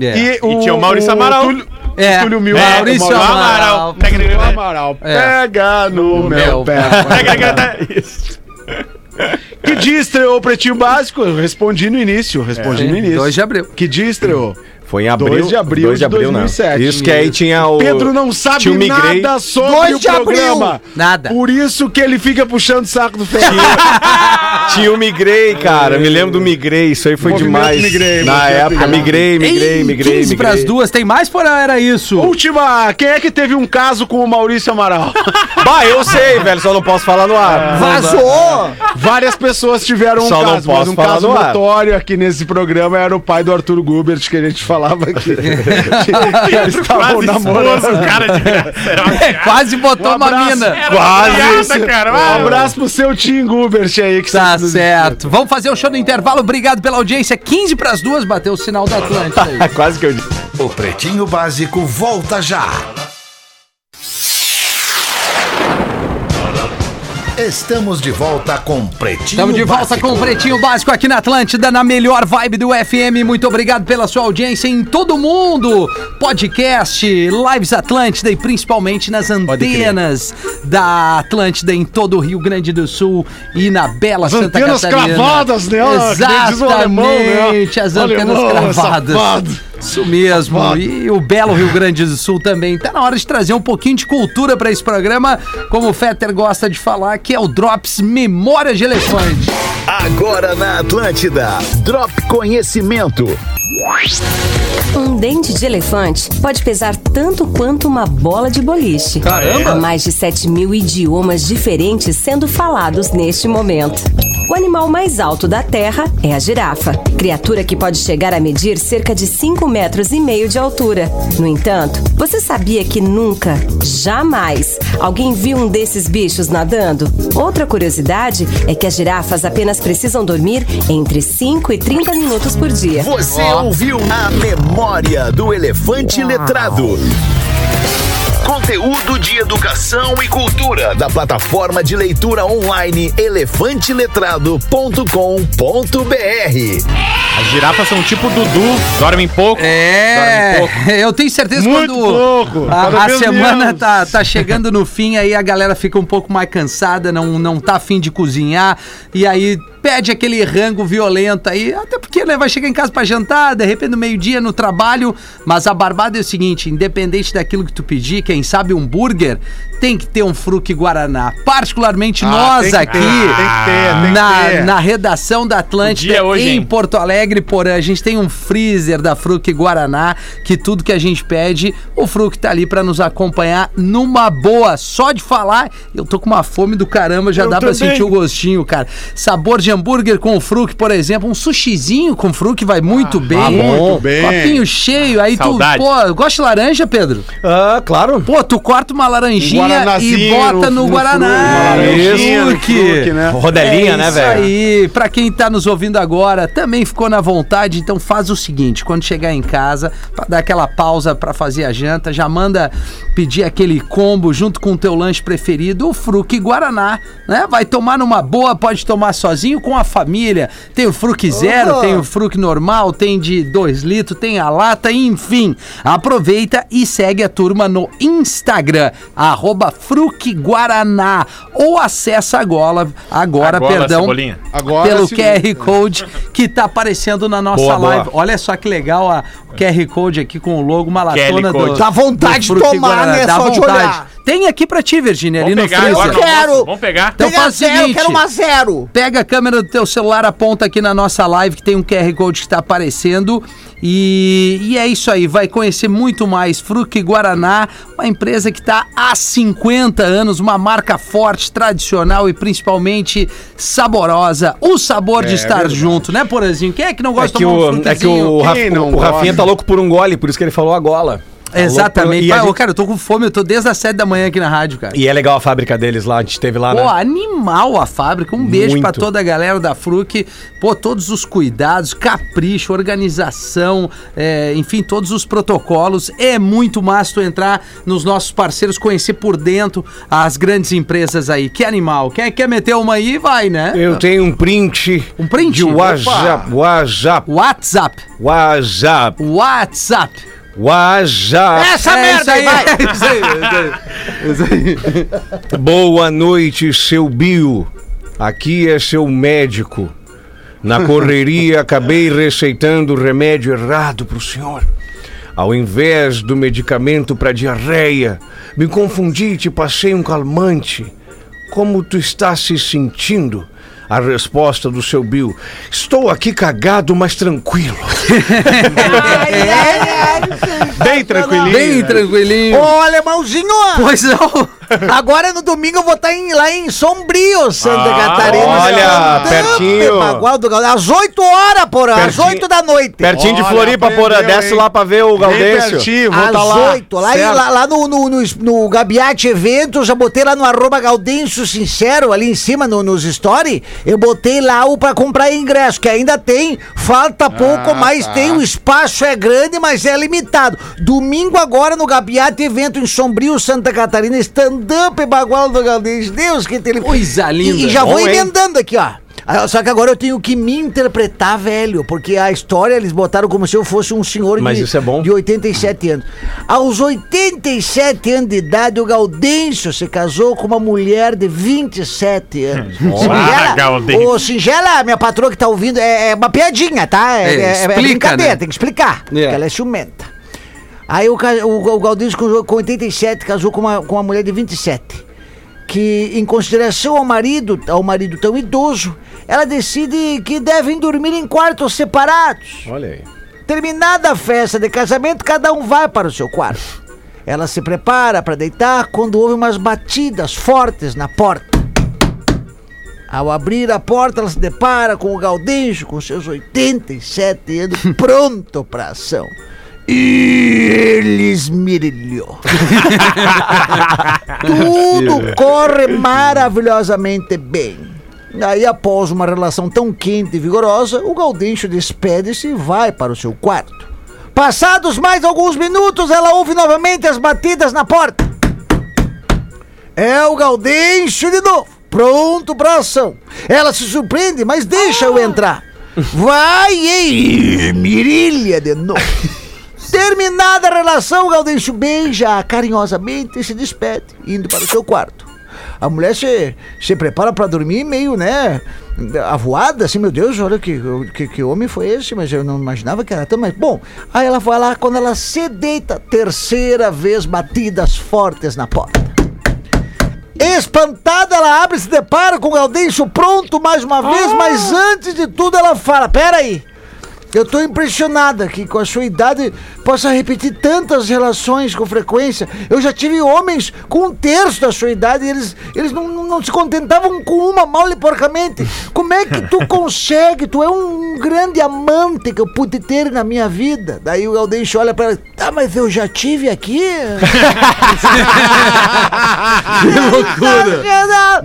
É. E, tinha o Maurício Amaral. Túlio, É, Túlio Mil, Maurício Amaral. Túlio Amaral. É. Pega no meu meu pé. Isso. Que dia estreou o Pretinho Básico? Eu respondi no início, respondi no início. 2 de abril. Que dia estreou? Foi em abril. 2 de abril 2 de 2007. Né? Isso que aí tinha o. Pedro não sabe Migrei. nada sobre 2 o de abril. programa. Nada. Por isso que ele fica puxando o saco do Ferreira. Tinha o Migrei, cara. Me lembro do Migrei. Isso aí foi Movimento demais. Migrei, Na época, migrei, migrei, Ei, migrei. 15 migrei. pras duas, tem mais por era isso? Última, quem é que teve um caso com o Maurício Amaral? Bah, eu sei, velho, só não posso falar no ar. Vazou! Várias pessoas tiveram um Só não caso, mas posso um falar caso no ar. notório aqui nesse programa era o pai do Arthur Gubert, que a gente falava aqui. que eles estavam Quase namorando. cara de graça. Era uma piada. Quase botou Um uma mina. Quase piada, cara. Um abraço pro seu Tim Gubert aí que Tá certo. Vamos fazer o show do intervalo. Obrigado pela audiência. 15 pras duas, bateu o sinal da Atlântida aí. Quase que eu disse. O Pretinho Básico volta já. Estamos de volta com Pretinho Estamos de volta Básico. com o Pretinho Básico aqui na Atlântida, na melhor vibe do FM. Muito obrigado pela sua audiência em todo mundo. Podcast, Lives Atlântida e principalmente nas antenas da Atlântida em todo o Rio Grande do Sul e na bela As Santa antenas Catarina. cravadas, né? O alemão, né? Exatamente, as antenas Alemão, cravadas. Isso mesmo. E o belo Rio Grande do Sul também. Tá na hora de trazer um pouquinho de cultura para esse programa, como o Fetter gosta de falar, que é o Drops Memória de Elefante. Agora na Atlântida. Drop Conhecimento. Um dente de elefante pode pesar tanto quanto uma bola de boliche. Caramba! Há mais de 7 mil idiomas diferentes sendo falados neste momento. O animal mais alto da Terra é a girafa, criatura que pode chegar a medir cerca de 5 metros e meio de altura. No entanto, você sabia que nunca, jamais, alguém viu um desses bichos nadando? Outra curiosidade é que as girafas apenas precisam dormir entre 5 e 30 minutos por dia. Você ouviu a memória do elefante letrado. Conteúdo de educação e cultura da plataforma de leitura online elefanteletrado.com.br. As girafas são tipo Dudu, dormem pouco. É, Dormem pouco. eu tenho certeza Muito quando pouco, a, a semana tá, tá chegando no fim, aí a galera fica um pouco mais cansada, não, não tá afim de cozinhar, e aí pede aquele rango violento aí, até porque né, vai chegar em casa pra jantar, de repente no meio-dia no trabalho, mas a barbada é o seguinte, independente daquilo que tu pedir, quem sabe um burger, tem que ter um fruque Guaraná. Particularmente Ah, nós tem que aqui, ter, tem que ter, tem que na, ter. na redação da Atlântida, é hoje, em hein? Porto Alegre, porém, a gente tem um freezer da Fruc Guaraná, que tudo que a gente pede, o Fruc tá ali pra nos acompanhar numa boa. Só de falar, eu tô com uma fome do caramba, já Eu dá pra também. sentir o gostinho, cara. Sabor de hambúrguer com Fruc, por exemplo, um sushizinho com Fruc vai muito bem. ah, muito bem. Copinho cheio, aí Saudade. tu, pô, gosta de laranja, Pedro? Ah, claro. Pô, tu corta uma laranjinha Um e bota no, Guaraná. Laranjinha no Fruc. Fruc, né? Rodelinha, é né, isso velho? aí. Pra quem tá nos ouvindo agora, também ficou na vontade, então faz o seguinte, quando chegar em casa, pra dar aquela pausa pra fazer a janta, já manda pedir aquele combo junto com o teu lanche preferido, o Fruc Guaraná, né? Vai tomar numa boa, pode tomar sozinho com a família. Tem o Fruc Zero, Oh. tem o Fruc normal, tem de 2 litros, tem a lata, enfim. Aproveita e segue a turma no Instagram, arroba Fruc Guaraná, ou acessa agora, agora, Agora, perdão, Cebolinha. Agora pelo. QR Code que tá aparecendo na nossa Boa, boa. live. Olha só que legal a, o QR Code aqui com o logo, uma latona do... Dá vontade de do tomar, Guaraná. né? Dá Só de vontade. olhar. Tem aqui pra ti, Virginia, ali Vamos no pegar agora freezer. almoço? Quero. Vamos pegar. Então Pega faz o zero, seguinte. quero uma zero. Pega a câmera do teu celular, aponta aqui na nossa live que tem um QR Code que está aparecendo. E, e é isso aí, vai conhecer muito mais Fruc Guaraná, uma empresa que está há 50 anos, uma marca forte, tradicional e principalmente saborosa. O sabor de estar junto, né, Porazinho? Quem é que não É gosta que, de tomar um o, é que o, frutezinho? Raf- Quem não o Rafinha tá louco por um gole, por isso que ele falou a gola. Tá Exatamente. E, a Pai, ô, gente- cara, eu tô com fome, eu tô desde as 7 da manhã aqui na rádio, cara. e é legal a fábrica deles lá, a gente teve lá, Pô, né? animal a fábrica. Um beijo Muito. pra toda a galera da Fruc. Pô, todos os cuidados, capricho, organização, é, enfim, todos os protocolos. É muito massa tu entrar nos nossos parceiros, conhecer por dentro as grandes empresas aí. Que animal. Quem quer meter uma aí, vai, né? Eu tenho um print. Um print? De WhatsApp. WhatsApp. WhatsApp. WhatsApp. WhatsApp. WhatsApp. Essa É merda isso aí, aí, vai. isso aí, é isso aí. Boa noite, seu Bio. Aqui é seu médico. Na correria, acabei receitando o remédio errado pro senhor. Ao invés do medicamento para diarreia, me confundi e te passei um calmante. Como tu está se sentindo? A resposta do seu Bill. Estou aqui cagado, mas tranquilo. Ai, ai, ai. Bem tranquilinho. Bem né? tranquilinho. Ô, alemãozinho, Pois não. Agora no domingo eu vou estar em- lá em Sombrio, Santa Ah, Catarina. olha, pertinho. Do. Às 8 horas, porra, às Pertinho. 8 da noite. Pertinho de Floripa, porra. Desce hein? lá pra ver o Bem Gaudêncio. pertinho, vou Às tá lá. 8, lá, em- lá, lá no, no, no, no Gabiate Eventos, já botei lá no arroba Gaudêncio Sincero, ali em cima no, nos story, eu botei lá o pra comprar ingresso, que ainda tem, falta pouco, Ah, mas tá. tem, o espaço é grande, mas é limitado. Domingo agora no Gabiate Evento em Sombrio, Santa Catarina, stand-up Bagual do Gaudêncio, Deus que tem... Coisa linda. E, e já Bom, vou hein? emendando aqui, ó. Ah, Só que agora eu tenho que me interpretar, velho, porque a história eles botaram como se eu fosse um senhor Mas de, isso é bom. de 87 anos. Aos 87 anos de idade, o Gaudêncio se casou com uma mulher de 27 anos. Ah, Gaudêncio. Ô, Singela, minha patroa que tá ouvindo, é, é uma piadinha, tá? É, É, é- é explica, brincadeira, né? tem que explicar. Porque ela é ciumenta. Aí o, o, o Gaudêncio com, com 87 casou com uma, com uma mulher de 27 que em consideração ao marido, ao marido tão idoso, ela decide que devem dormir em quartos separados. Olha aí. Terminada a festa de casamento, cada um vai para o seu quarto. Ela se prepara para deitar quando ouve umas batidas fortes na porta. Ao abrir a porta, ela se depara com o Gaudêncio, com seus 87 anos, pronto para ação. E ele esmirilhou. Tudo corre maravilhosamente bem. Aí, após uma relação tão quente e vigorosa, o Gaudêncio despede-se e vai para o seu quarto. Passados mais alguns minutos, ela ouve novamente as batidas na porta. É o Gaudêncio de novo, pronto para ação. Ela se surpreende, mas deixa eu entrar. Vai e mirilha de novo. Terminada a relação, o Gaudêncio beija carinhosamente e se despede, indo para o seu quarto. A mulher se, se prepara para dormir meio, né, avoada, assim, meu Deus, olha que, que, que homem foi esse, mas eu não imaginava que era tão, mas bom. Aí ela vai lá, quando ela se deita, terceira vez batidas fortes na porta. Espantada, ela abre e se depara com o Gaudêncio pronto mais uma vez, mas antes de tudo ela fala, peraí, eu tô impressionada que com a sua idade possa repetir tantas relações com frequência. Eu já tive homens com um terço da sua idade e eles, eles não, não, se contentavam com uma mal e porcamente. Como é que tu consegue? Tu é um grande amante que eu pude ter na minha vida. Daí o Gaudêncio olha pra ela, tá, mas eu já tive aqui? que loucura!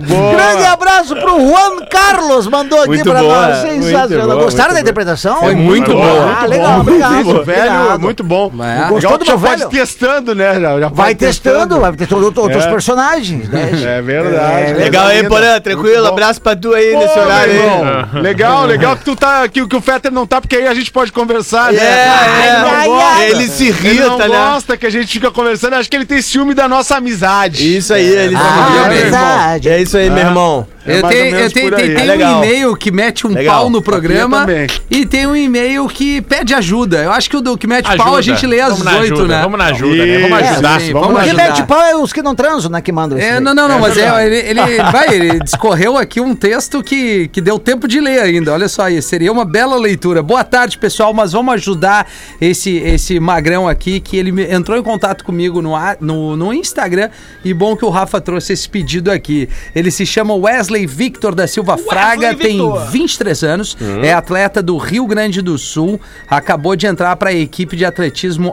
Grande abraço pro Juan Carlos, mandou aqui Muito pra boa, nós. muito Sensacional. boa, Gostaram muito da interpretação? Foi muito boa. Ah, legal, obrigado. Isso, velho, obrigado. muito bom. É. Gostou Legal do meu pode velho? testando, né? Já, já Vai pode testando, vai testando outro- outros É. personagens, né? É verdade. Legal aí, Porã. Tranquilo. Abraço pra tu aí nesse Pô, horário meu aí. irmão, Legal, legal que tu tá, que, que o Fetter não tá, porque aí a gente pode conversar, né? É, Ele não ai, gosta. ai. Ele se Ele não irrita, né? gosta que a gente fica conversando, acho que ele tem ciúme da nossa amizade. Isso aí, ele Ah, se é irrita. verdade. É isso aí, meu irmão. É eu tenho, eu tenho, tem, É um e-mail que mete um Legal. pau no programa e tem um e-mail que pede ajuda. Eu acho que o do que mete Ajuda. pau a gente lê às Vamos na 18, ajuda, né? Vamos na ajuda, né? Vamos Isso, ajudar. sim, vamos ajudar. mete pau é os que não transam, né? Que mandam isso. É, daí. não, não, não, mas é, ele, ele vai, ele discorreu aqui um texto que, que deu tempo de ler ainda. Olha só aí, seria uma bela leitura. Boa tarde, pessoal, mas vamos ajudar esse, esse magrão aqui que ele entrou em contato comigo no, a- no, no Instagram e bom que o Rafa trouxe esse pedido aqui. Ele se chama Wesley Victor da Silva Fraga, tem 23 anos, é atleta do Rio Grande do Sul, acabou de entrar para a equipe de atletismo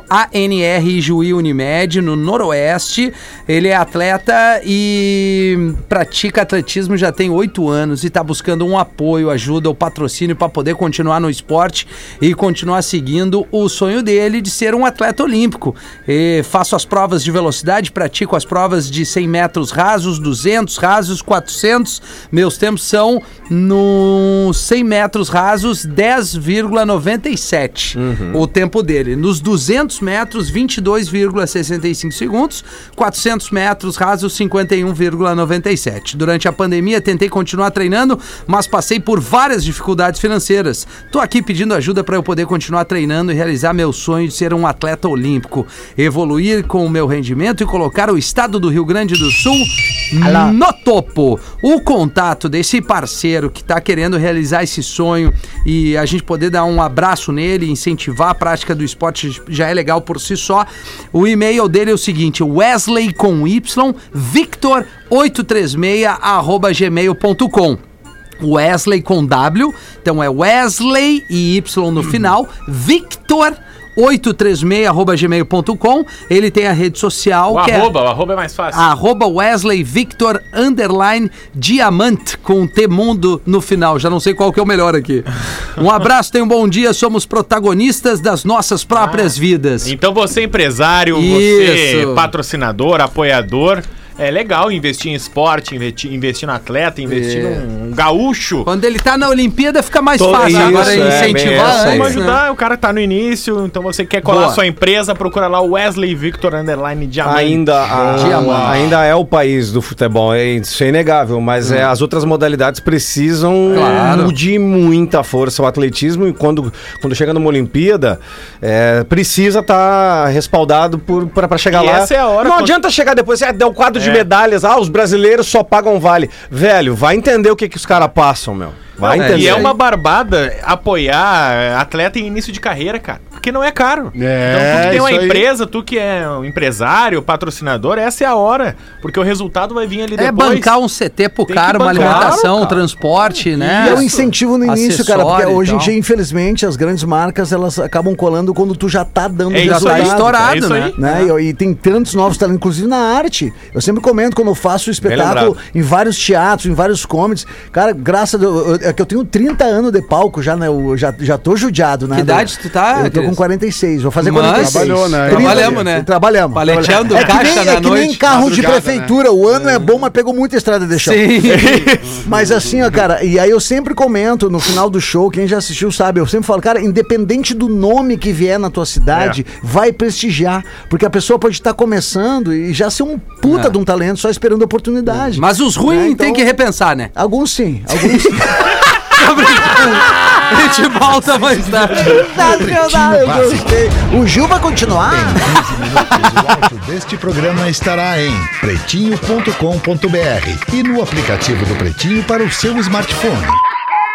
ANR Juí Unimed no Noroeste. Ele é atleta e pratica atletismo já tem oito anos e está buscando um apoio, ajuda, o patrocínio para poder continuar no esporte e continuar seguindo o sonho dele de ser um atleta olímpico. E faço as provas de velocidade, pratico as provas de 100 metros rasos, 200 rasos, 400. Meus tempos são no 100 metros rasos 10,97 o tempo dele. Nos 200 metros 22,65 segundos, 400 metros rasos 51,97. Durante a pandemia tentei continuar treinando, mas passei por várias dificuldades financeiras. Tô aqui pedindo ajuda para eu poder continuar treinando e realizar meu sonho de ser um atleta olímpico, evoluir com o meu rendimento e colocar o estado do Rio Grande do Sul no topo. O contato desse parceiro que está querendo realizar esse sonho e a gente poder dar um abraço nele, incentivar a prática do esporte já é legal por si só. O e-mail dele é o seguinte: Wesley com Y, Victor 836 arroba gmail.com. Wesley com W, então é Wesley e Y no final, Victor 836@gmail.com. Ele tem a rede social O que arroba, o arroba é mais fácil. é arroba Wesley Victor underline diamante com T mundo no final. Já não sei qual que é o melhor aqui. Um abraço, tenha um bom dia. Somos protagonistas das nossas próprias vidas. Então você empresário, você Isso. patrocinador, apoiador, é legal investir em esporte, investir, investir no atleta, investir É. num gaúcho. Quando ele tá na Olimpíada fica mais Tô- fácil isso, agora é, incentivar aí. Vamos né? ajudar, o cara tá no início, então você quer colar Boa. sua empresa, procura lá o Wesley Victor Underline Diamante. Ainda, a- Diamante. ainda é o país do futebol, é, isso é inegável, mas é, as outras modalidades precisam Claro. de muita força. O atletismo, e quando, quando chega numa Olimpíada, é, precisa estar respaldado por, pra, pra chegar E lá. essa é a hora Não quando- adianta chegar depois, é, deu quadro de É. medalhas, ah, os brasileiros só pagam vale. Velho, vai entender o que, que os caras passam, meu. Vai Não, entender. E é uma barbada apoiar atleta em início de carreira, cara. Porque não é caro. É, então, tu que tem uma isso aí. empresa, tu que é um empresário, patrocinador, essa é a hora. Porque o resultado vai vir ali É depois. bancar um CT pro Tem cara, uma alimentação, cara. transporte, né? E é um incentivo no início, cara, porque Acessório hoje em dia, infelizmente, as grandes marcas elas acabam colando quando tu já tá dando É Já tá estourado, é né? né? E, e tem tantos novos talentos, inclusive na arte. Eu sempre comento quando eu faço o espetáculo em vários teatros, em vários comedies. Cara, graças a Deus, eu- é que eu tenho 30 anos de palco já, né? Eu já, já tô judiado, né? Que idade tu tá, Eu tô com Cris? 46, vou fazer Mas- 46. Trabalhou, né? 30, Trabalhamos, né? Trabalhamos. Paleteando É caixa nem, na é que nem noite, carro de madrugada, prefeitura. O ano é bom, mas pegou muita estrada de chão. Sim. Mas assim, ó, cara, e aí eu sempre comento no final do show, quem já assistiu sabe, eu sempre falo, cara, independente do nome que vier na tua cidade, É. vai prestigiar. Porque a pessoa pode estar começando e já ser um puta É. de um talento só esperando a oportunidade. Mas os ruins Né, então- tem que repensar, né? Alguns sim, alguns sim. A gente volta mais tarde. Sensacional, eu gostei. O Gil vai continuar? O áudio deste programa estará em pretinho.com.br e no aplicativo do Pretinho para o seu smartphone.